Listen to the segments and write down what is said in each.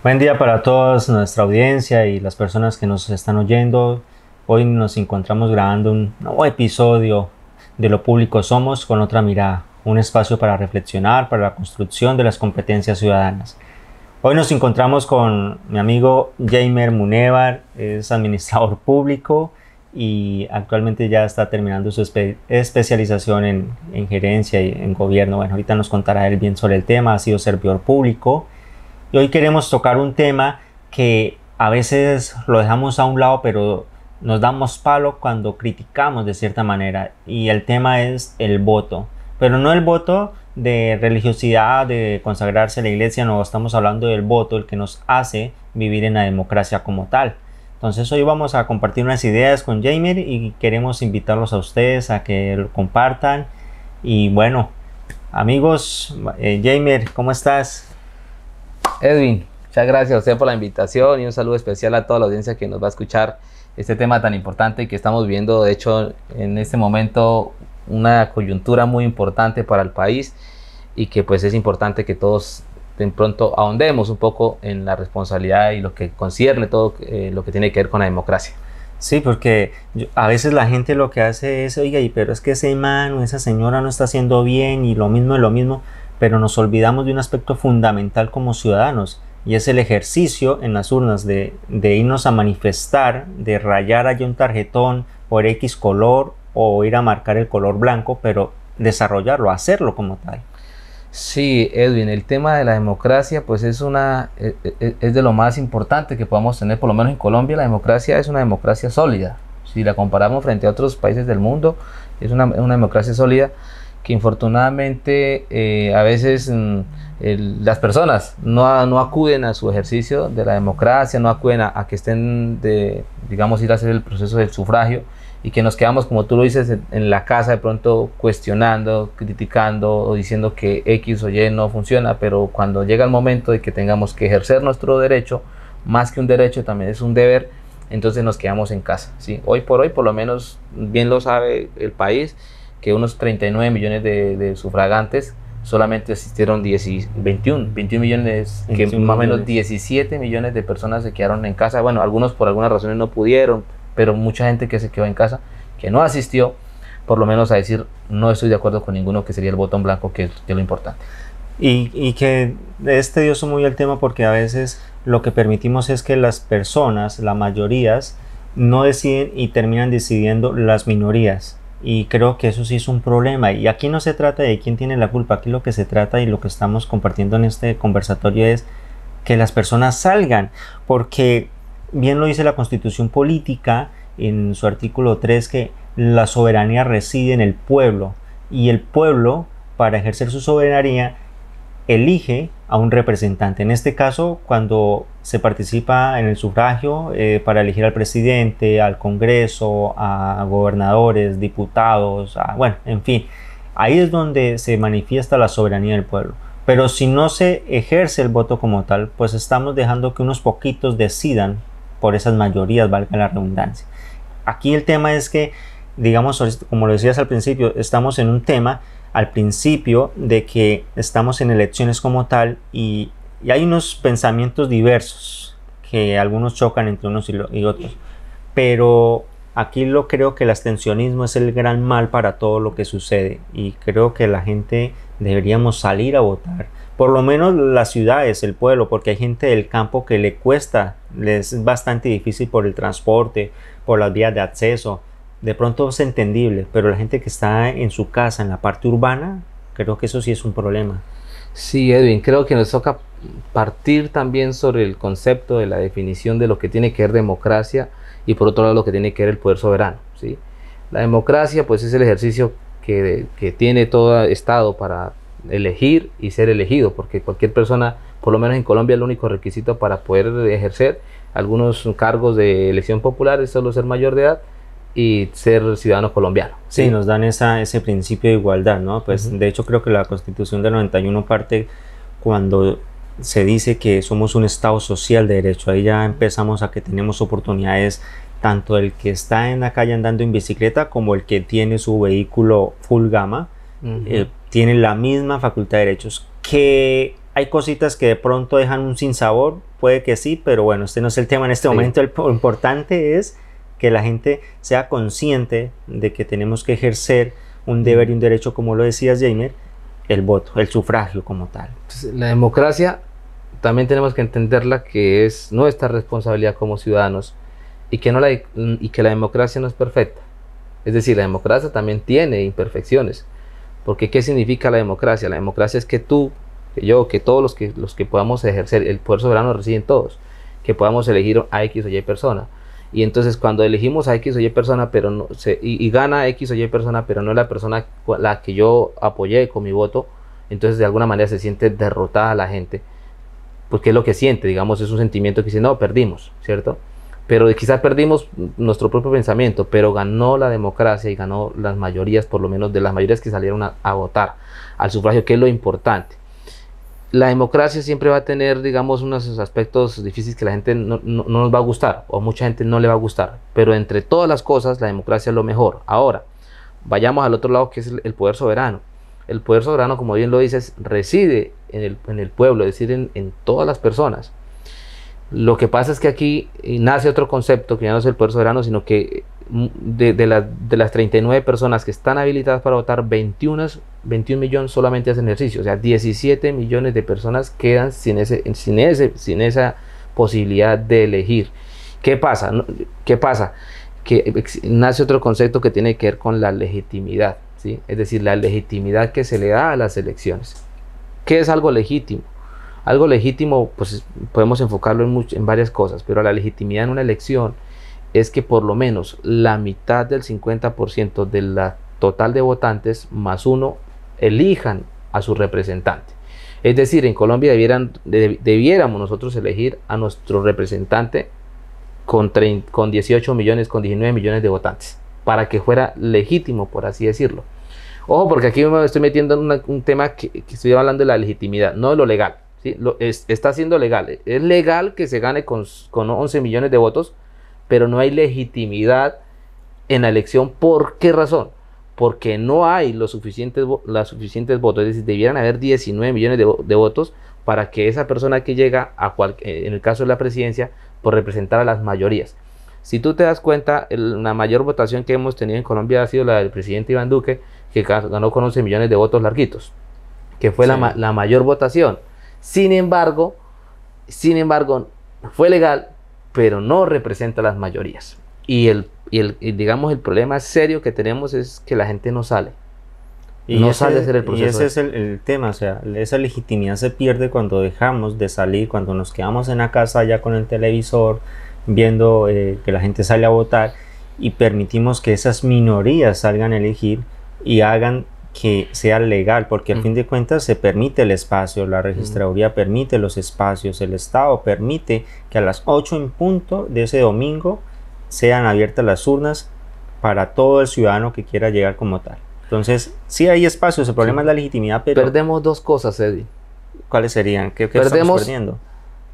Buen día para todos nuestra audiencia y las personas que nos están oyendo. Hoy nos encontramos grabando un nuevo episodio de Lo Público Somos con otra mirada, un espacio para reflexionar, para la construcción de las competencias ciudadanas. Hoy nos encontramos con mi amigo Jamer Munevar, es administrador público y actualmente ya está terminando su especialización en, en, gerencia y en gobierno. Bueno, ahorita nos contará él bien sobre el tema, ha sido servidor público y hoy queremos tocar un tema que a veces lo dejamos a un lado, pero nos damos palo cuando criticamos de cierta manera. Y el tema es el voto. Pero no el voto de religiosidad, de consagrarse a la iglesia, no, estamos hablando del voto, el que nos hace vivir en la democracia como tal. Entonces hoy vamos a compartir unas ideas con Jamer y queremos invitarlos a ustedes a que lo compartan. Y bueno, amigos, eh, Jamer, ¿cómo estás? Edwin, muchas gracias a usted por la invitación y un saludo especial a toda la audiencia que nos va a escuchar este tema tan importante que estamos viendo, de hecho, en este momento una coyuntura muy importante para el país y que pues es importante que todos de pronto ahondemos un poco en la responsabilidad y lo que concierne todo eh, lo que tiene que ver con la democracia. Sí, porque a veces la gente lo que hace es, oiga, y pero es que ese man o esa señora no está haciendo bien y lo mismo y lo mismo pero nos olvidamos de un aspecto fundamental como ciudadanos y es el ejercicio en las urnas de, irnos a manifestar, de rayar allí un tarjetón por X color o ir a marcar el color blanco, pero desarrollarlo, hacerlo como tal. Sí, Edwin, el tema de la democracia pues es e, e, e, de lo más importante que podamos tener, por lo menos en Colombia la democracia es una democracia sólida. Si la comparamos frente a otros países del mundo, es una democracia sólida que infortunadamente eh, a veces mm, las personas no, no, acuden a su ejercicio de la democracia, no acuden a, que estén, de, digamos, ir a hacer el proceso del sufragio y que nos quedamos, como tú lo dices, en, la casa de pronto cuestionando, criticando o diciendo que X o Y no funciona, pero cuando llega el momento de que tengamos que ejercer nuestro derecho, más que un derecho también es un deber, entonces nos quedamos en casa. ¿sí? Hoy por hoy, por lo menos, bien lo sabe el país, que unos 39 millones de, sufragantes solamente asistieron 10, 21, 21 millones, que más o menos 17 millones de personas se quedaron en casa. Bueno, algunos por algunas razones no pudieron, pero mucha gente que se quedó en casa, que no asistió, por lo menos a decir, no estoy de acuerdo con ninguno, que sería el botón blanco, que, es lo importante. Y, y, que es tedioso muy el tema porque a veces lo que permitimos es que las personas, las mayorías, no deciden y terminan decidiendo las minorías. Y creo que eso sí es un problema. Y aquí no se trata de quién tiene la culpa. Aquí lo que se trata y lo que estamos compartiendo en este conversatorio es que las personas salgan. Porque bien lo dice la constitución política en su artículo 3 que la soberanía reside en el pueblo. Y el pueblo, para ejercer su soberanía, elige a un representante. En este caso, cuando se participa en el sufragio eh, para elegir al presidente, al Congreso, a gobernadores, diputados, bueno, en fin, ahí es donde se manifiesta la soberanía del pueblo. Pero si no se ejerce el voto como tal, pues estamos dejando que unos poquitos decidan por esas mayorías, valga la redundancia. Aquí el tema es que, digamos, como lo decías al principio, estamos en un tema al principio de que estamos en elecciones como tal y, hay unos pensamientos diversos que algunos chocan entre unos y, otros. Pero aquí lo creo que el abstencionismo es el gran mal para todo lo que sucede y creo que la gente deberíamos salir a votar. Por lo menos las ciudades, el pueblo, porque hay gente del campo que le cuesta, les es bastante difícil por el transporte, por las vías de acceso, de pronto es entendible, pero la gente que está en su casa, en la parte urbana, creo que eso sí es un problema. Sí, Edwin, creo que nos toca partir también sobre el concepto de la definición de lo que tiene que ver democracia y por otro lado lo que tiene que ver el poder soberano. ¿sí? La democracia pues es el ejercicio que, que tiene todo Estado para elegir y ser elegido, porque cualquier persona, por lo menos en Colombia, el único requisito para poder ejercer algunos cargos de elección popular es solo ser mayor de edad y ser ciudadano colombiano. Sí, nos dan esa, ese principio de igualdad, ¿no? Pues de hecho creo que la constitución del 91 parte cuando se dice que somos un Estado social de derecho. Ahí ya empezamos a que tenemos oportunidades tanto el que está en la calle andando en bicicleta como el que tiene su vehículo full gama, eh, tiene la misma facultad de derechos. Que hay cositas que de pronto dejan un sinsabor, puede que sí, pero bueno, este no es el tema en este momento. Lo importante es que la gente sea consciente de que tenemos que ejercer un deber y un derecho, como lo decías, Jamer, el voto, el sufragio como tal. la democracia también tenemos que entenderla que es nuestra responsabilidad como ciudadanos y que, no la, y que la democracia no es perfecta. Es decir, la democracia también tiene imperfecciones. Porque ¿qué significa la democracia? La democracia es que tú, que yo, que todos los que, los que podamos ejercer el poder soberano residen todos, que podamos elegir a X o Y persona. Y entonces cuando elegimos a X o Y persona, pero no, se, y, gana X o Y persona, pero no la persona la que yo apoyé con mi voto, entonces de alguna manera se siente derrotada la gente. Qué es lo que siente, digamos, es un sentimiento que dice, no, perdimos, ¿cierto? Pero quizás perdimos nuestro propio pensamiento, pero ganó la democracia y ganó las mayorías, por lo menos de las mayorías que salieron a votar al sufragio, que es lo importante la democracia siempre va a tener, digamos, unos aspectos difíciles que la gente no, nos va a gustar o mucha gente no le va a gustar. Pero entre todas las cosas, la democracia es lo mejor. Ahora, vayamos al otro lado que es el, poder soberano. El poder soberano, como bien lo dices, reside en el, en el pueblo, es decir, en, en, todas las personas. Lo que pasa es que aquí nace otro concepto que ya no es el poder soberano, sino que de, de, de, las 39 personas que están habilitadas para votar, 21, 21 millones solamente hacen ejercicio. O sea, 17 millones de personas quedan sin, ese, sin, ese, sin esa posibilidad de elegir. ¿Qué pasa? ¿Qué pasa? Que nace otro concepto que tiene que ver con la legitimidad. ¿sí? Es decir, la legitimidad que se le da a las elecciones. ¿Qué es algo legítimo? Algo legítimo, pues podemos enfocarlo en, en varias cosas, pero la legitimidad en una elección es que por lo menos la mitad del 50% de la total de votantes más uno elijan a su representante. Es decir, en Colombia debieran, debiéramos nosotros elegir a nuestro representante con, con 18 millones, con 19 millones de votantes, para que fuera legítimo, por así decirlo. Ojo, porque aquí me estoy metiendo en un tema que, estoy hablando de la legitimidad, no de lo legal. ¿sí? Lo, está siendo legal. Es legal que se gane con, con 11 millones de votos, pero no hay legitimidad en la elección. ¿Por qué razón? Porque no hay los suficientes, las suficientes votos, es decir, debieran haber 19 millones de, votos para que esa persona que llega, a eh, en el caso de la presidencia, por representar a las mayorías. Si tú te das cuenta, la mayor votación que hemos tenido en Colombia ha sido la del presidente Iván Duque, que ganó con 11 millones de votos larguitos, que fue la, la mayor votación. Sin embargo, sin embargo, fue legal pero no representa las mayorías. Y el, el digamos el problema serio que tenemos es que la gente no sale. Y no sale a hacer el proceso. Y ese es el, tema, o sea, esa legitimidad se pierde cuando dejamos de salir, cuando nos quedamos en la casa ya con el televisor, viendo eh, que la gente sale a votar y permitimos que esas minorías salgan a elegir y hagan que sea legal, porque al fin de cuentas se permite el espacio, la registraduría permite los espacios, el Estado permite que a las 8 en punto de ese domingo sean abiertas las urnas para todo el ciudadano que quiera llegar como tal. Entonces, sí hay espacios, el problema es la legitimidad, pero... Perdemos dos cosas, Eddie. ¿Cuáles serían? ¿Qué, perdemos, perdiendo?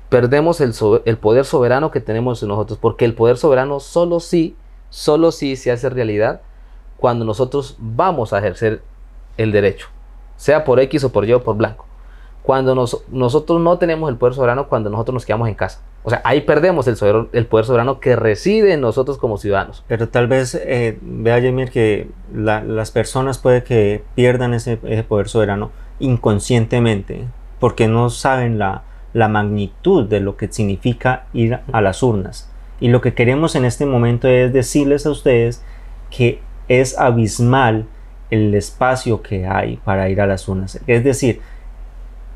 Perdemos el, el poder soberano que tenemos en nosotros, porque el poder soberano solo sí, solo sí se hace realidad cuando nosotros vamos a ejercer el derecho, sea por X o por Y o por blanco. Cuando nosotros no tenemos el poder soberano, cuando nosotros nos quedamos en casa. O sea, ahí perdemos el, el poder soberano que reside en nosotros como ciudadanos. Pero tal vez, eh, vea Jamir, que las personas puede que pierdan ese, poder soberano inconscientemente, porque no saben la magnitud de lo que significa ir a las urnas. Y lo que queremos en este momento es decirles a ustedes que es abismal el espacio que hay para ir a las urnas. Es decir,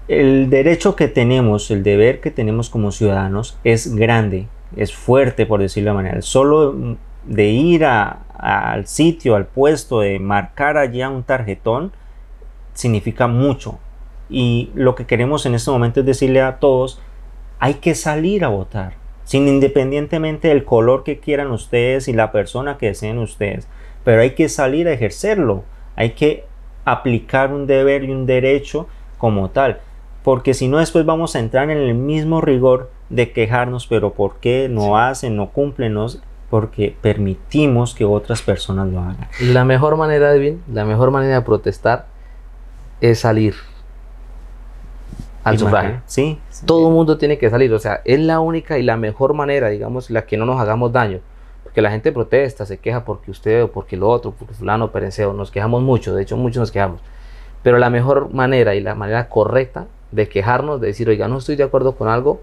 el derecho que tenemos, el deber que tenemos como ciudadanos es grande, es fuerte, por decirlo de manera. Solo de ir al sitio, al puesto, de marcar allá un tarjetón, significa mucho. Y lo que queremos en este momento es decirle a todos, hay que salir a votar, sin independientemente del color que quieran ustedes y la persona que deseen ustedes, pero hay que salir a ejercerlo hay que aplicar un deber y un derecho como tal, porque si no después vamos a entrar en el mismo rigor de quejarnos, pero ¿por qué no hacen, no cumplen? porque permitimos que otras personas lo hagan. La mejor manera, de bien, la mejor manera de protestar es salir al sufragio. Sí. Todo el mundo tiene que salir, o sea, es la única y la mejor manera, digamos, la que no nos hagamos daño. Porque la gente protesta, se queja porque usted o porque lo otro, porque fulano pereceo, nos quejamos mucho, de hecho muchos nos quejamos. Pero la mejor manera y la manera correcta de quejarnos, de decir, oiga, no estoy de acuerdo con algo,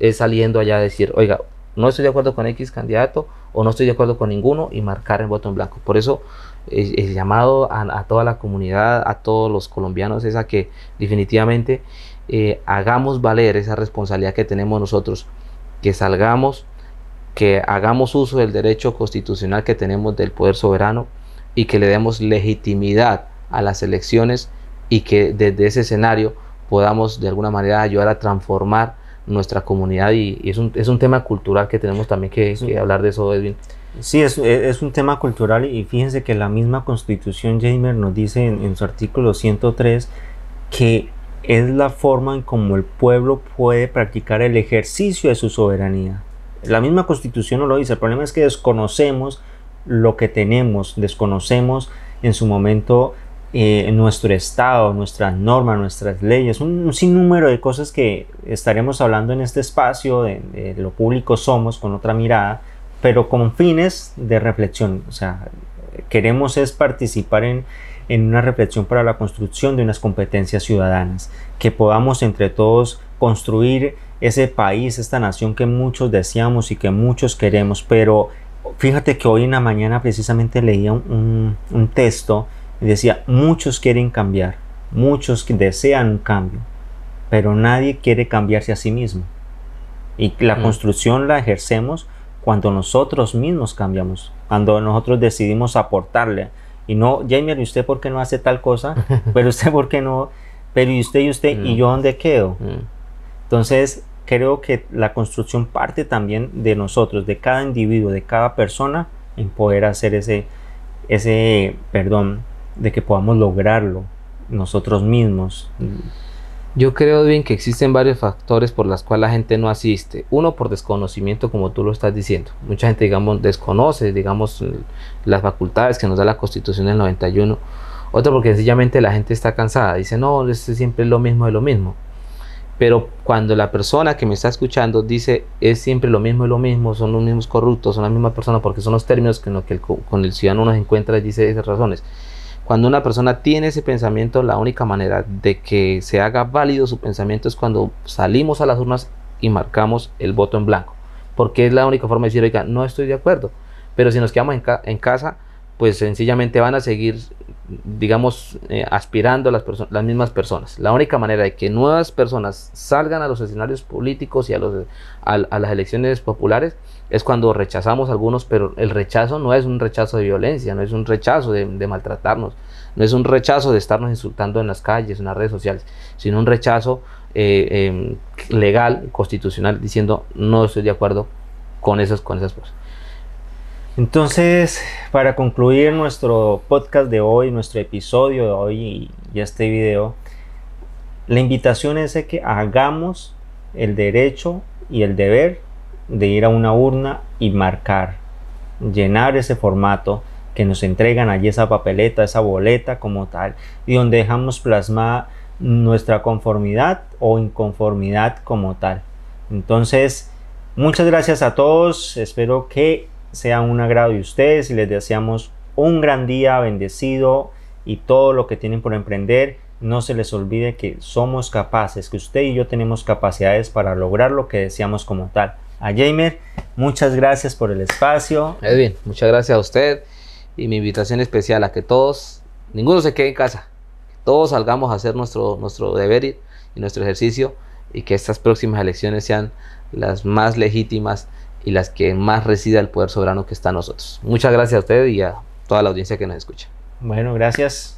es saliendo allá a decir, oiga, no estoy de acuerdo con X candidato o no estoy de acuerdo con ninguno y marcar el voto en blanco. Por eso el llamado a, toda la comunidad, a todos los colombianos, es a que definitivamente eh, hagamos valer esa responsabilidad que tenemos nosotros, que salgamos, que hagamos uso del derecho constitucional que tenemos del poder soberano y que le demos legitimidad a las elecciones y que desde ese escenario podamos de alguna manera ayudar a transformar nuestra comunidad y, es, un, es, un, tema cultural que tenemos también que, hablar de eso, Edwin. Sí, es, es, un tema cultural y fíjense que la misma constitución Jamer nos dice en, su artículo 103 que es la forma en como el pueblo puede practicar el ejercicio de su soberanía. La misma constitución nos lo dice, el problema es que desconocemos lo que tenemos, desconocemos en su momento eh, nuestro Estado, nuestras normas, nuestras leyes, un, sinnúmero de cosas que estaremos hablando en este espacio, de, lo público somos, con otra mirada, pero con fines de reflexión. O sea, queremos es participar en, en una reflexión para la construcción de unas competencias ciudadanas, que podamos entre todos construir ese país, esta nación que muchos deseamos y que muchos queremos, pero fíjate que hoy en la mañana precisamente leía un, un texto y decía, muchos quieren cambiar, muchos desean un cambio, pero nadie quiere cambiarse a sí mismo. Y la mm. construcción la ejercemos cuando nosotros mismos cambiamos, cuando nosotros decidimos aportarle. Y no, Jaime, ¿y usted por qué no hace tal cosa? Pero usted por qué no, pero y usted y usted, ¿y mm. yo dónde quedo? Mm. Entonces, creo que la construcción parte también de nosotros, de cada individuo, de cada persona, en poder hacer ese, ese, perdón, de que podamos lograrlo nosotros mismos. Yo creo bien que existen varios factores por los cuales la gente no asiste. Uno por desconocimiento, como tú lo estás diciendo. Mucha gente, digamos, desconoce, digamos, las facultades que nos da la Constitución del 91. Otro porque sencillamente la gente está cansada. Dice, no, es siempre lo mismo de lo mismo. Pero cuando la persona que me está escuchando dice es siempre lo mismo y lo mismo, son los mismos corruptos, son la misma persona, porque son los términos que, que el, con el ciudadano nos encuentra y dice esas razones. Cuando una persona tiene ese pensamiento, la única manera de que se haga válido su pensamiento es cuando salimos a las urnas y marcamos el voto en blanco. Porque es la única forma de decir, oiga, no estoy de acuerdo. Pero si nos quedamos en, casa, pues sencillamente van a seguir, digamos, eh, aspirando las, las mismas personas. La única manera de que nuevas personas salgan a los escenarios políticos y a, los, a las elecciones populares es cuando rechazamos a algunos, pero el rechazo no es un rechazo de violencia, no es un rechazo de, maltratarnos, no es un rechazo de estarnos insultando en las calles, en las redes sociales, sino un rechazo eh, em, legal, constitucional, diciendo no estoy de acuerdo con esas, con esas cosas. Entonces, para concluir nuestro podcast de hoy, nuestro episodio de hoy y, este video, la invitación es que hagamos el derecho y el deber de ir a una urna y marcar, llenar ese formato que nos entregan allí esa papeleta, esa boleta como tal, y donde dejamos plasmada nuestra conformidad o inconformidad como tal. Entonces, muchas gracias a todos, espero que sea un agrado de ustedes y les deseamos un gran día bendecido y todo lo que tienen por emprender. No se les olvide que somos capaces, que usted y yo tenemos capacidades para lograr lo que deseamos como tal a. Muchas gracias por el espacio. Edwin, muchas gracias a usted y mi invitación especial a que todos, ninguno se quede en casa, todos salgamos a hacer nuestro, nuestro deber y, nuestro ejercicio y que estas próximas elecciones sean las más legítimas y las que más resida el poder soberano que está en nosotros. Muchas gracias a usted y a toda la audiencia que nos escucha. Bueno, gracias.